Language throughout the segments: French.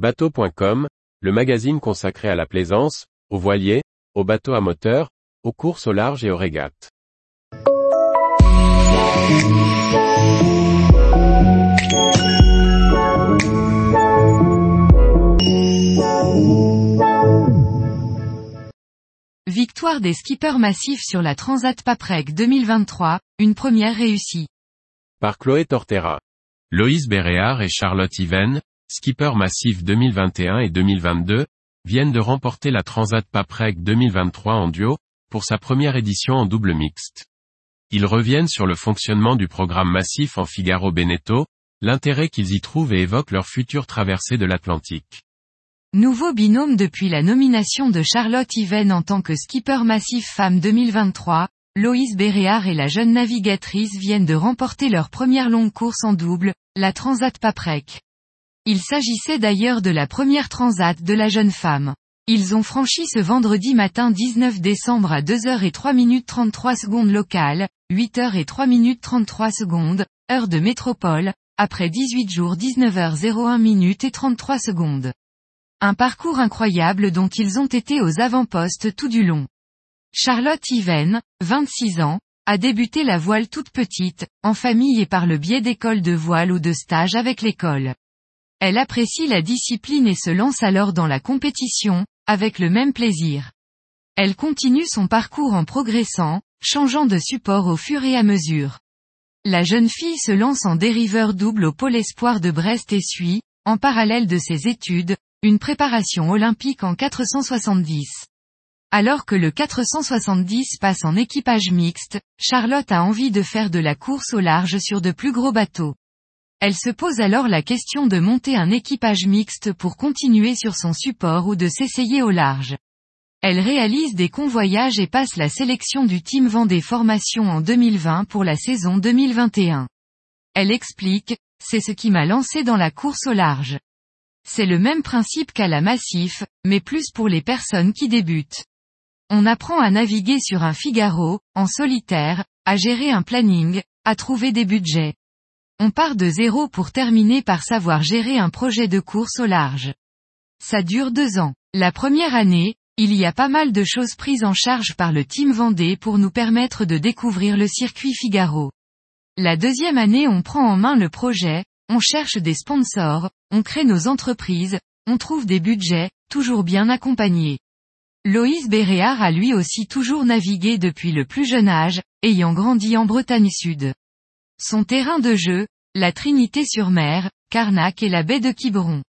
Bateau.com, le magazine consacré à la plaisance, aux voiliers, aux bateaux à moteur, aux courses au large et aux régates. Victoire des skippers massifs sur la Transat Paprec 2023, une première réussie. Par Chloé Tortera. Loïs Béréard et Charlotte Yven, skippers massifs 2021 et 2022, viennent de remporter la Transat Paprec 2023 en duo, pour sa première édition en double mixte. Ils reviennent sur le fonctionnement du programme massif en Figaro Beneteau, l'intérêt qu'ils y trouvent et évoquent leur future traversée de l'Atlantique. Nouveau binôme depuis la nomination de Charlotte Yven en tant que skipper massif femme 2023, Loïs Béréard et la jeune navigatrice viennent de remporter leur première longue course en double, la Transat Paprec. Il s'agissait d'ailleurs de la première transat de la jeune femme. Ils ont franchi ce vendredi matin 19 décembre à 2h03 minutes 33 secondes locales, 8h et 3 minutes 33 secondes, heure de métropole, après 18 jours 19h01 minutes et 33 secondes. Un parcours incroyable dont ils ont été aux avant-postes tout du long. Charlotte Yven, 26 ans, a débuté la voile toute petite, en famille et par le biais d'écoles de voile ou de stage avec l'école. Elle apprécie la discipline et se lance alors dans la compétition, avec le même plaisir. Elle continue son parcours en progressant, changeant de support au fur et à mesure. La jeune fille se lance en dériveur double au pôle espoir de Brest et suit, en parallèle de ses études, une préparation olympique en 470. Alors que le 470 passe en équipage mixte, Charlotte a envie de faire de la course au large sur de plus gros bateaux. Elle se pose alors la question de monter un équipage mixte pour continuer sur son support ou de s'essayer au large. Elle réalise des convoyages et passe la sélection du Team Vendée Formation en 2020 pour la saison 2021. Elle explique, c'est ce qui m'a lancé dans la course au large. C'est le même principe qu'à la Massif, mais plus pour les personnes qui débutent. On apprend à naviguer sur un Figaro, en solitaire, à gérer un planning, à trouver des budgets. On part de zéro pour terminer par savoir gérer un projet de course au large. Ça dure deux ans. La première année, il y a pas mal de choses prises en charge par le Team Vendée pour nous permettre de découvrir le circuit Figaro. La deuxième année on prend en main le projet, on cherche des sponsors, on crée nos entreprises, on trouve des budgets, toujours bien accompagnés. Loïs Béréard a lui aussi toujours navigué depuis le plus jeune âge, ayant grandi en Bretagne Sud. Son terrain de jeu, la Trinité-sur-Mer, Carnac et la baie de Quiberon.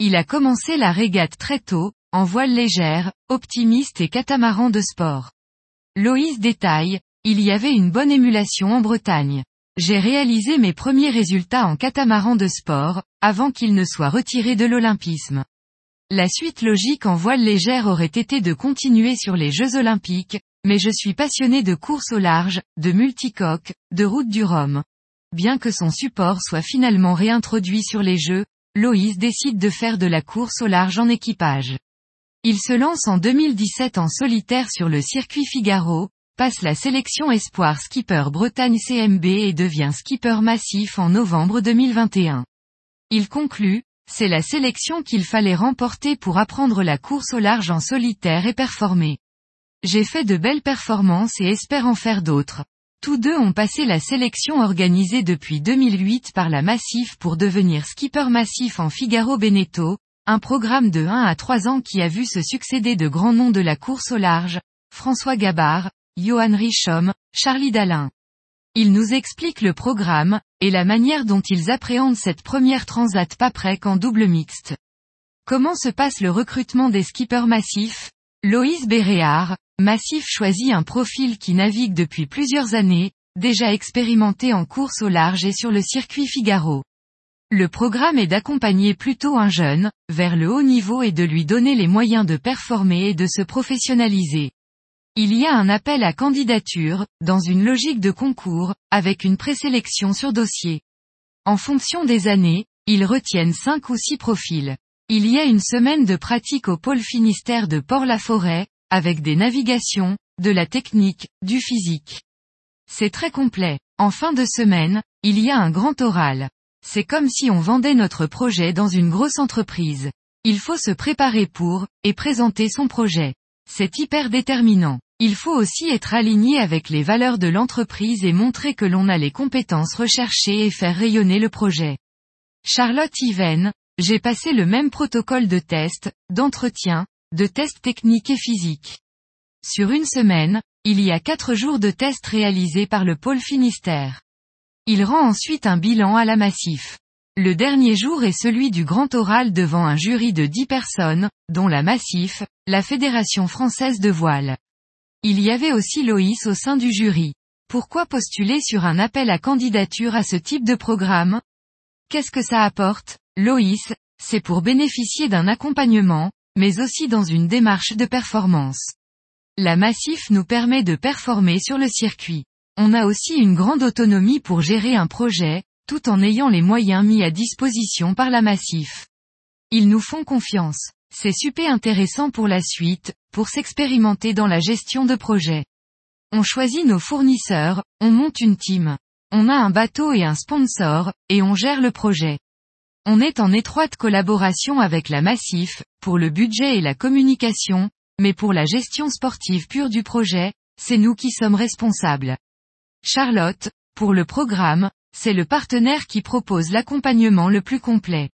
Il a commencé la régate très tôt, en voile légère, optimiste et catamaran de sport. Loïs détaille, il y avait une bonne émulation en Bretagne. J'ai réalisé mes premiers résultats en catamaran de sport, avant qu'il ne soit retiré de l'olympisme. La suite logique en voile légère aurait été de continuer sur les Jeux olympiques, mais je suis passionné de course au large, de multicoque, de route du Rhum. Bien que son support soit finalement réintroduit sur les Jeux, Loïs décide de faire de la course au large en équipage. Il se lance en 2017 en solitaire sur le circuit Figaro, passe la sélection Espoir Skipper Bretagne CMB et devient skipper massif en novembre 2021. Il conclut, c'est la sélection qu'il fallait remporter pour apprendre la course au large en solitaire et performer. J'ai fait de belles performances et espère en faire d'autres. Tous deux ont passé la sélection organisée depuis 2008 par la Massif pour devenir skipper massif en Figaro Beneteau, un programme de 1 à 3 ans qui a vu se succéder de grands noms de la course au large, François Gabard, Johan Richom, Charlie Dalin. Ils nous expliquent le programme, et la manière dont ils appréhendent cette première transat Paprec en double mixte. Comment se passe le recrutement des skippers massifs? Loïs Béréard, Massif choisit un profil qui navigue depuis plusieurs années, déjà expérimenté en course au large et sur le circuit Figaro. Le programme est d'accompagner plutôt un jeune, vers le haut niveau et de lui donner les moyens de performer et de se professionnaliser. Il y a un appel à candidature, dans une logique de concours, avec une présélection sur dossier. En fonction des années, ils retiennent 5 ou 6 profils. Il y a une semaine de pratique au pôle Finistère de Port-la-Forêt, avec des navigations, de la technique, du physique. C'est très complet. En fin de semaine, il y a un grand oral. C'est comme si on vendait notre projet dans une grosse entreprise. Il faut se préparer pour, et présenter son projet. C'est hyper déterminant. Il faut aussi être aligné avec les valeurs de l'entreprise et montrer que l'on a les compétences recherchées et faire rayonner le projet. Charlotte Yven, j'ai passé le même protocole de test, d'entretien, de test technique et physique. Sur une semaine, il y a quatre jours de tests réalisés par le pôle Finistère. Il rend ensuite un bilan à la Massif. Le dernier jour est celui du grand oral devant un jury de dix personnes, dont la Massif, la Fédération française de voile. Il y avait aussi Loïs au sein du jury. Pourquoi postuler sur un appel à candidature à ce type de programme? Qu'est-ce que ça apporte? Loïs, c'est pour bénéficier d'un accompagnement, mais aussi dans une démarche de performance. La Massif nous permet de performer sur le circuit. On a aussi une grande autonomie pour gérer un projet, tout en ayant les moyens mis à disposition par la Massif. Ils nous font confiance. C'est super intéressant pour la suite, pour s'expérimenter dans la gestion de projet. On choisit nos fournisseurs, on monte une team. On a un bateau et un sponsor, et on gère le projet. On est en étroite collaboration avec la Massif, pour le budget et la communication, mais pour la gestion sportive pure du projet, c'est nous qui sommes responsables. Charlotte, pour le programme, c'est le partenaire qui propose l'accompagnement le plus complet.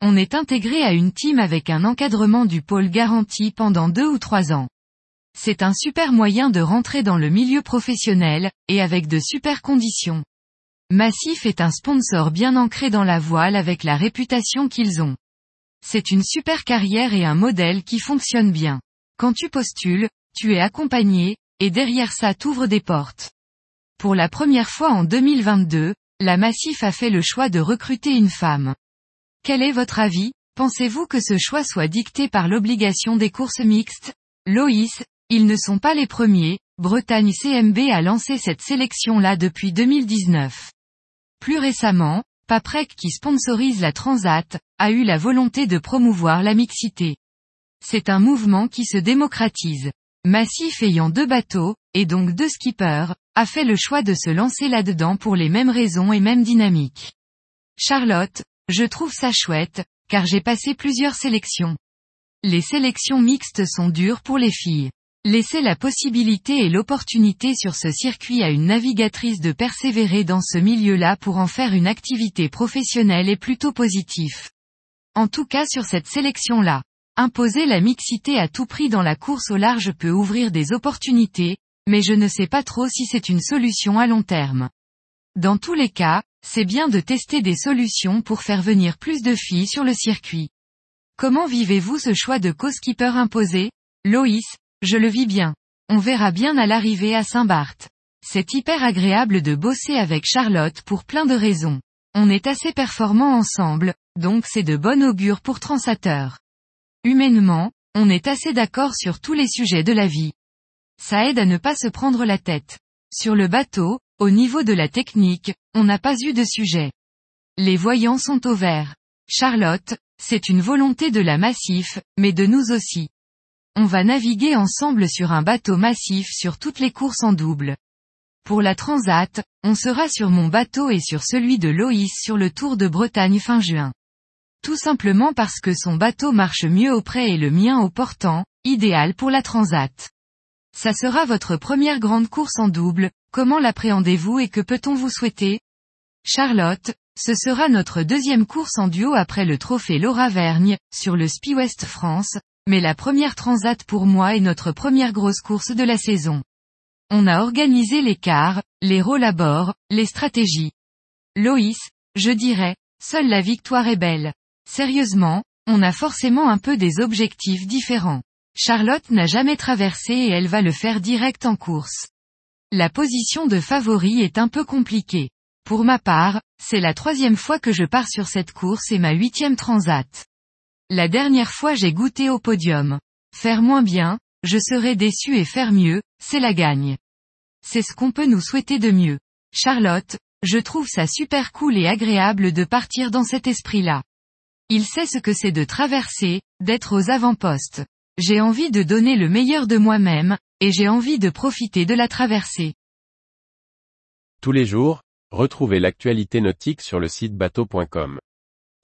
On est intégré à une team avec un encadrement du pôle garanti pendant deux ou trois ans. C'est un super moyen de rentrer dans le milieu professionnel, et avec de super conditions. Massif est un sponsor bien ancré dans la voile avec la réputation qu'ils ont. C'est une super carrière et un modèle qui fonctionne bien. Quand tu postules, tu es accompagné, et derrière ça t'ouvre des portes. Pour la première fois en 2022, la Massif a fait le choix de recruter une femme. Quel est votre avis? Pensez-vous que ce choix soit dicté par l'obligation des courses mixtes? Loïs, ils ne sont pas les premiers, Bretagne CMB a lancé cette sélection-là depuis 2019. Plus récemment, Paprec qui sponsorise la Transat, a eu la volonté de promouvoir la mixité. C'est un mouvement qui se démocratise. Massif ayant deux bateaux, et donc deux skippers, a fait le choix de se lancer là-dedans pour les mêmes raisons et mêmes dynamiques. Charlotte, je trouve ça chouette, car j'ai passé plusieurs sélections. Les sélections mixtes sont dures pour les filles. Laisser la possibilité et l'opportunité sur ce circuit à une navigatrice de persévérer dans ce milieu-là pour en faire une activité professionnelle est plutôt positif. En tout cas sur cette sélection-là. Imposer la mixité à tout prix dans la course au large peut ouvrir des opportunités, mais je ne sais pas trop si c'est une solution à long terme. Dans tous les cas, c'est bien de tester des solutions pour faire venir plus de filles sur le circuit. Comment vivez-vous ce choix de co-skipper imposé? Loïs, je le vis bien. On verra bien à l'arrivée à Saint-Barth. C'est hyper agréable de bosser avec Charlotte pour plein de raisons. On est assez performants ensemble, donc c'est de bon augure pour Transateur. Humainement, on est assez d'accord sur tous les sujets de la vie. Ça aide à ne pas se prendre la tête. Sur le bateau, au niveau de la technique, on n'a pas eu de sujet. Les voyants sont au vert. Charlotte, c'est une volonté de la massif, mais de nous aussi. On va naviguer ensemble sur un bateau massif sur toutes les courses en double. Pour la Transat, on sera sur mon bateau et sur celui de Loïs sur le Tour de Bretagne fin juin. Tout simplement parce que son bateau marche mieux au près et le mien au portant, idéal pour la transat. Ça sera votre première grande course en double, comment l'appréhendez-vous et que peut-on vous souhaiter? Charlotte, ce sera notre deuxième course en duo après le trophée Laura Vergne, sur le Spi West France, mais la première transat pour moi est notre première grosse course de la saison. On a organisé les cars, les rôles à bord, les stratégies. Loïs, je dirais, seule la victoire est belle. Sérieusement, on a forcément un peu des objectifs différents. Charlotte n'a jamais traversé et elle va le faire direct en course. La position de favori est un peu compliquée. Pour ma part, c'est la troisième fois que je pars sur cette course et ma huitième transat. La dernière fois j'ai goûté au podium. Faire moins bien, je serais déçu et faire mieux, c'est la gagne. C'est ce qu'on peut nous souhaiter de mieux. Charlotte, je trouve ça super cool et agréable de partir dans cet esprit-là. Il sait ce que c'est de traverser, d'être aux avant-postes. J'ai envie de donner le meilleur de moi-même, et j'ai envie de profiter de la traversée. Tous les jours, retrouvez l'actualité nautique sur le site bateau.com